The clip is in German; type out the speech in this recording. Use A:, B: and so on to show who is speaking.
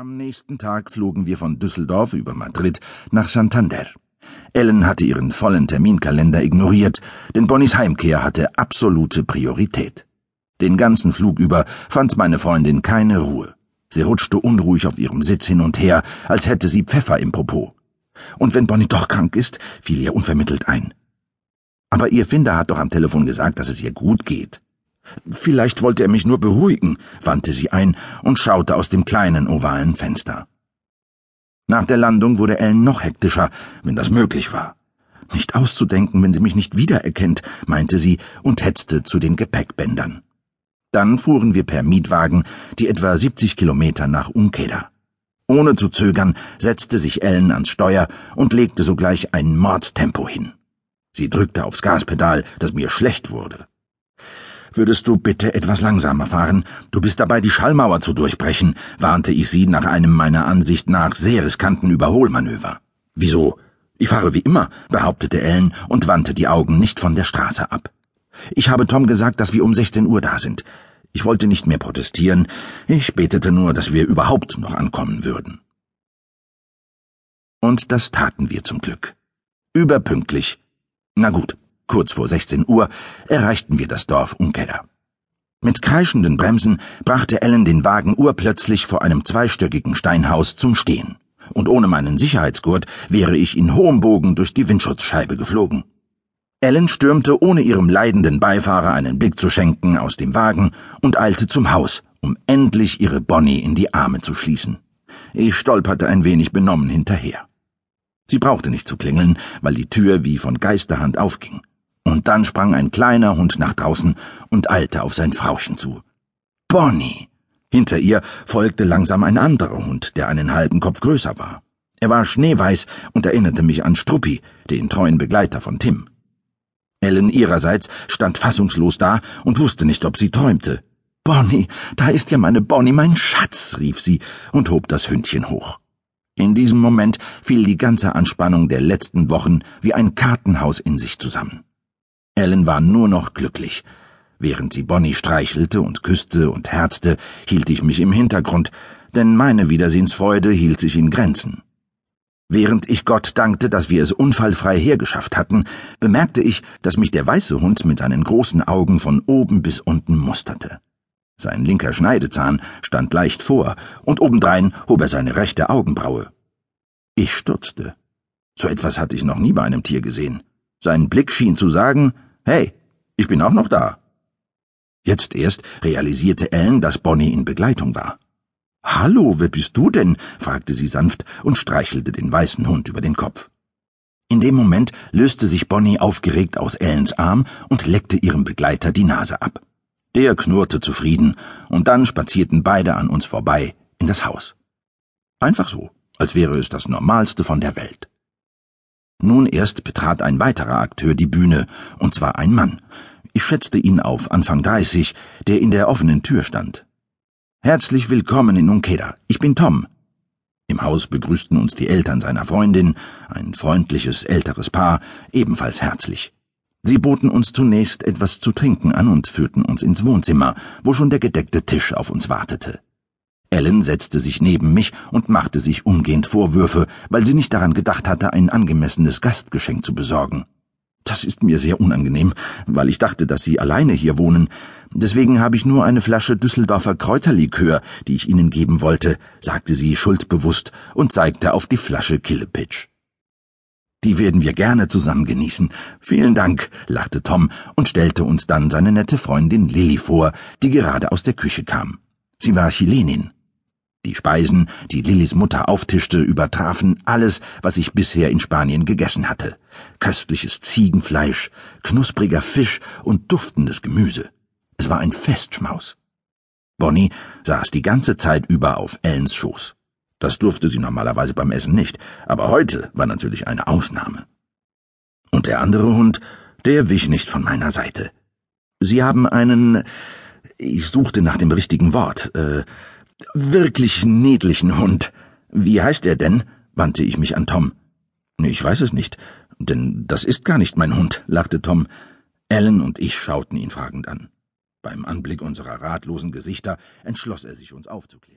A: Am nächsten Tag flogen wir von Düsseldorf über Madrid nach Santander. Ellen hatte ihren vollen Terminkalender ignoriert, denn Bonnys Heimkehr hatte absolute Priorität. Den ganzen Flug über fand meine Freundin keine Ruhe. Sie rutschte unruhig auf ihrem Sitz hin und her, als hätte sie Pfeffer im Popo. Und wenn Bonnie doch krank ist, fiel ihr unvermittelt ein. Aber ihr Finder hat doch am Telefon gesagt, dass es ihr gut geht. Vielleicht wollte er mich nur beruhigen, wandte sie ein und schaute aus dem kleinen ovalen Fenster. Nach der Landung wurde Ellen noch hektischer, wenn das möglich war. Nicht auszudenken, wenn sie mich nicht wiedererkennt, meinte sie und hetzte zu den Gepäckbändern. Dann fuhren wir per Mietwagen die etwa 70 Kilometer nach Unkeda. Ohne zu zögern setzte sich Ellen ans Steuer und legte sogleich ein Mordtempo hin. Sie drückte aufs Gaspedal, dass mir schlecht wurde. Würdest du bitte etwas langsamer fahren? Du bist dabei, die Schallmauer zu durchbrechen, warnte ich sie nach einem meiner Ansicht nach sehr riskanten Überholmanöver. Wieso? Ich fahre wie immer, behauptete Ellen und wandte die Augen nicht von der Straße ab. Ich habe Tom gesagt, dass wir um 16 Uhr da sind. Ich wollte nicht mehr protestieren, ich betete nur, dass wir überhaupt noch ankommen würden. Und das taten wir zum Glück. Überpünktlich. Na gut, Kurz vor 16 Uhr erreichten wir das Dorf Unkeller. Mit kreischenden Bremsen brachte Ellen den Wagen urplötzlich vor einem zweistöckigen Steinhaus zum Stehen. Und ohne meinen Sicherheitsgurt wäre ich in hohem Bogen durch die Windschutzscheibe geflogen. Ellen stürmte, ohne ihrem leidenden Beifahrer einen Blick zu schenken, aus dem Wagen und eilte zum Haus, um endlich ihre Bonnie in die Arme zu schließen. Ich stolperte ein wenig benommen hinterher. Sie brauchte nicht zu klingeln, weil die Tür wie von Geisterhand aufging und dann sprang ein kleiner Hund nach draußen und eilte auf sein Frauchen zu. Bonnie! Hinter ihr folgte langsam ein anderer Hund, der einen halben Kopf größer war. Er war schneeweiß und erinnerte mich an Struppi, den treuen Begleiter von Tim. Ellen ihrerseits stand fassungslos da und wusste nicht, ob sie träumte. Bonnie, da ist ja meine Bonnie, mein Schatz, rief sie und hob das Hündchen hoch. In diesem Moment fiel die ganze Anspannung der letzten Wochen wie ein Kartenhaus in sich zusammen. Ellen war nur noch glücklich. Während sie Bonnie streichelte und küsste und herzte, hielt ich mich im Hintergrund, denn meine Wiedersehensfreude hielt sich in Grenzen. Während ich Gott dankte, dass wir es unfallfrei hergeschafft hatten, bemerkte ich, dass mich der weiße Hund mit seinen großen Augen von oben bis unten musterte. Sein linker Schneidezahn stand leicht vor, und obendrein hob er seine rechte Augenbraue. Ich stutzte. So etwas hatte ich noch nie bei einem Tier gesehen. Sein Blick schien zu sagen, Hey, ich bin auch noch da. Jetzt erst realisierte Ellen, dass Bonnie in Begleitung war. Hallo, wer bist du denn? fragte sie sanft und streichelte den weißen Hund über den Kopf. In dem Moment löste sich Bonnie aufgeregt aus Ellens Arm und leckte ihrem Begleiter die Nase ab. Der knurrte zufrieden, und dann spazierten beide an uns vorbei in das Haus. Einfach so, als wäre es das Normalste von der Welt. Nun erst betrat ein weiterer Akteur die Bühne, und zwar ein Mann. Ich schätzte ihn auf Anfang dreißig, der in der offenen Tür stand. Herzlich willkommen in Unkeda. Ich bin Tom. Im Haus begrüßten uns die Eltern seiner Freundin, ein freundliches älteres Paar, ebenfalls herzlich. Sie boten uns zunächst etwas zu trinken an und führten uns ins Wohnzimmer, wo schon der gedeckte Tisch auf uns wartete. Ellen setzte sich neben mich und machte sich umgehend Vorwürfe, weil sie nicht daran gedacht hatte, ein angemessenes Gastgeschenk zu besorgen. Das ist mir sehr unangenehm, weil ich dachte, dass Sie alleine hier wohnen. Deswegen habe ich nur eine Flasche Düsseldorfer Kräuterlikör, die ich Ihnen geben wollte, sagte sie schuldbewusst und zeigte auf die Flasche Killepitch. Die werden wir gerne zusammen genießen. Vielen Dank, lachte Tom und stellte uns dann seine nette Freundin Lilly vor, die gerade aus der Küche kam. Sie war Chilenin. Die Speisen, die Lillys Mutter auftischte, übertrafen alles, was ich bisher in Spanien gegessen hatte. Köstliches Ziegenfleisch, knuspriger Fisch und duftendes Gemüse. Es war ein Festschmaus. Bonnie saß die ganze Zeit über auf Ellens Schoß. Das durfte sie normalerweise beim Essen nicht, aber heute war natürlich eine Ausnahme. Und der andere Hund, der wich nicht von meiner Seite. Sie haben einen. Ich suchte nach dem richtigen Wort. Äh, wirklich niedlichen Hund. Wie heißt er denn? wandte ich mich an Tom. Ich weiß es nicht, denn das ist gar nicht mein Hund, lachte Tom. Ellen und ich schauten ihn fragend an. Beim Anblick unserer ratlosen Gesichter entschloss er sich, uns aufzuklären.